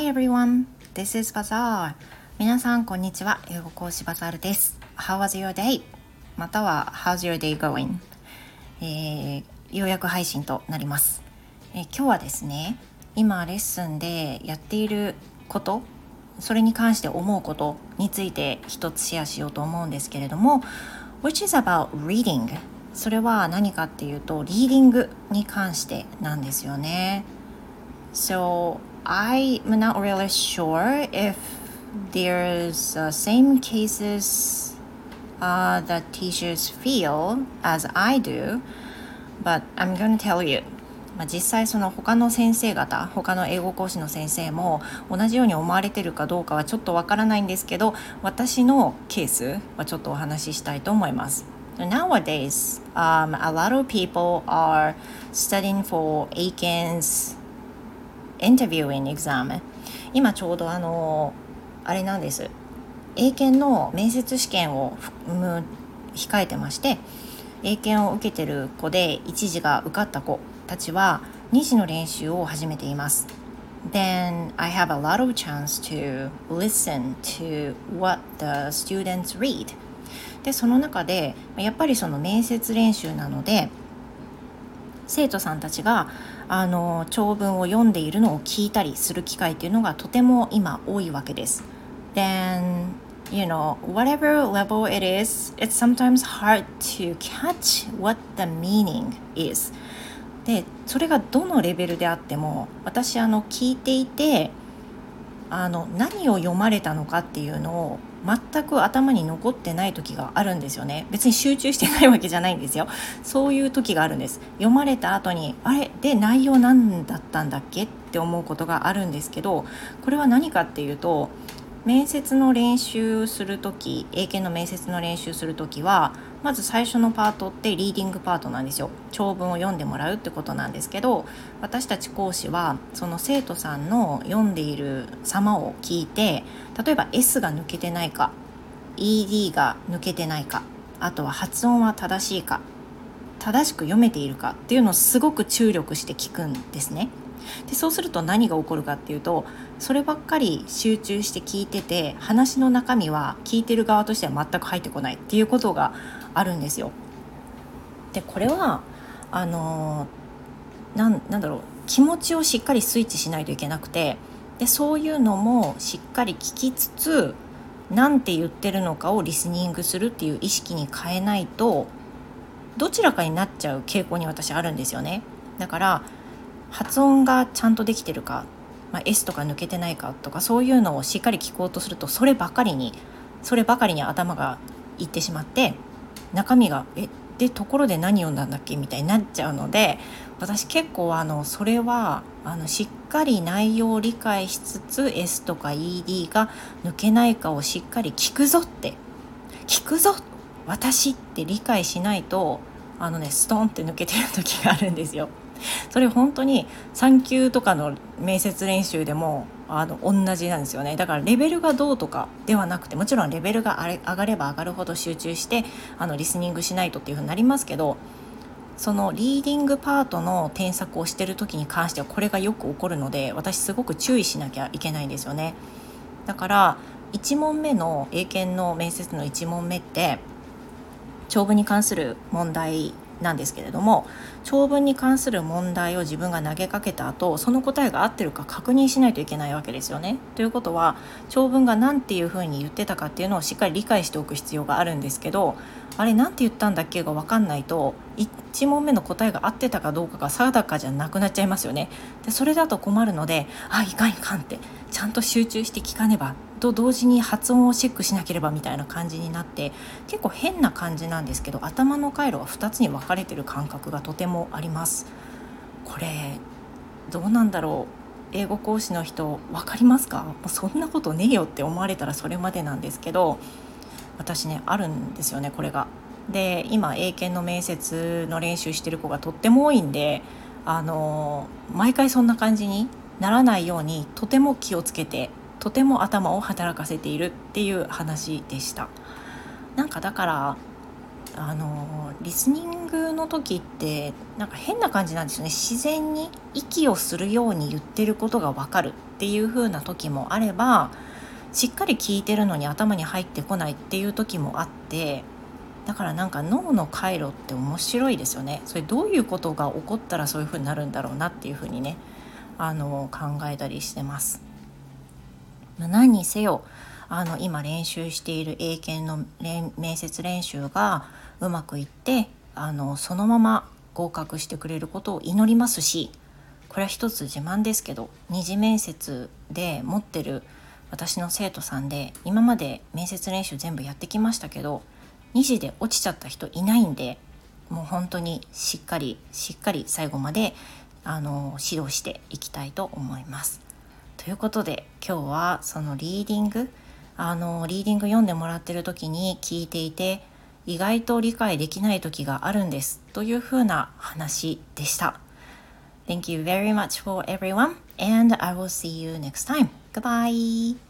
Hi everyone, this is Bazaar. 皆さんこんにちは。英語講師バザールです。How was your day? または How's your day going? えー、ようやく配信となります、えー、今日はですね、今レッスンでやっていること、それに関して思うことについて一つシェアしようと思うんですけれども、which is about reading それは何かっていうとリーディングに関してなんですよね。So I'm not really sure if there's uh, same cases uh, that teachers feel as I do, but I'm going to tell you. まあ、実際その他の先生方他の英語講師の先生も同じように思われてるかどうかはちょっとわからないんですけど私のケースはちょっとお話ししたいと思います。Nowadays, um, a lot of people are studying for ACANS interviewing exam. 今ちょうどあのあれなんです。英検の面接試験を控えてまして英検を受けてる子で一時が受かった子たちは2次の練習を始めています。Then I have a lot of chance to listen to what the students read. でその中でやっぱりその面接練習なので生徒さんたちがあの長文を読んでいるのを聞いたりする機会っていうのがとても今多いわけです。Then you know whatever level it is it's sometimes hard to catch what the meaning is でそれがどのレベルであっても私あの聞いていてあの何を読まれたのかっていうのを全く頭に残ってない時があるんですよね。別に集中してないわけじゃないんですよ。そういう時があるんです。読まれた後にあれ？で内容何だったんだっけ？って思うことがあるんですけどこれは何かっていうと面接の練習する時英検の面接の練習する時はまず最初のパートってリーディングパートなんですよ長文を読んでもらうってことなんですけど私たち講師はその生徒さんの読んでいる様を聞いて例えば S が抜けてないか ED が抜けてないかあとは発音は正しいか正しく読めているかっていうのをすごく注力して聞くんですね。でそうすると何が起こるかっていうとそればっかり集中して聞いてて話の中身は聞いてる側としては全く入ってこないっていうことがあるんですよ。でこれはあのなんなんだろう気持ちをしっかりスイッチしないといけなくてでそういうのもしっかり聞きつつ何て言ってるのかをリスニングするっていう意識に変えないとどちらかになっちゃう傾向に私あるんですよね。だから発音がちゃんとできてるか、まあ、S とか抜けてないかとかそういうのをしっかり聞こうとするとそればかりにそればかりに頭がいってしまって中身がえでところで何読んだんだっけ？みたいになっちゃうので私結構あのそれはあのしっかり内容を理解しつつ S とか ED が抜けないかをしっかり聞くぞって。聞くぞ私って理解しないとあのねストンって抜けてる時があるんですよ。それ本当に3級とかの面接練習でもあの同じなんですよねだからレベルがどうとかではなくてもちろんレベルが上がれば上がるほど集中してあのリスニングしないとっていうふうになりますけどそのリーディングパートの添削をしてる時に関してはこれがよく起こるので私すごく注意しなきゃいけないんですよねだから1問目の英検の面接の1問目って長文に関する問題なんですけれども長文に関する問題を自分が投げかけた後その答えが合ってるか確認しないといけないわけですよね。ということは長文が何ていうふうに言ってたかっていうのをしっかり理解しておく必要があるんですけどあれ何て言ったんだっけが分かんないと1問目の答えが合ってたかどうかが定かじゃなくなっちゃいますよね。でそれだと困るのであいかんいかんってちゃんと集中して聞かねばと同時に発音をチェックしなければみたいな感じになって結構変な感じなんですけど頭の回路は2つに分かれてる感覚がとてもあります。これどうなんだろう？英語講師の人分かりますか？そんなことねえよって思われたらそれまでなんですけど私ねあるんですよねこれが。で今英検の面接の練習してる子がとっても多いんであの毎回そんな感じにならないようにとても気をつけてとても頭を働かせているっていう話でした。なんかだからあのリスニングの時ってなんか変な感じなんですよね。自然に息をするように言ってることが分かるっていう風な時もあればしっかり聞いてるのに頭に入ってこないっていう時もあってだからなんか脳の回路って面白いですよね。それどういうことが起こったらそういう風になるんだろうなっていう風にねあの考えたりしてます。ま、何にせよあの今練習している英検の面接練習がうまくいってあのそのまま合格してくれることを祈りますしこれは一つ自慢ですけど二次面接で持ってる私の生徒さんで今まで面接練習全部やってきましたけど2次で落ちちゃった人いないんでもう本当にしっかりしっかり最後まであの指導していきたいと思います。ということで今日はそのリーディングあのリーディング読んでもらってる時に聞いていて意外と理解できない時があるんですというふうな話でした。Thank you very much for everyone and I will see you next time. Goodbye!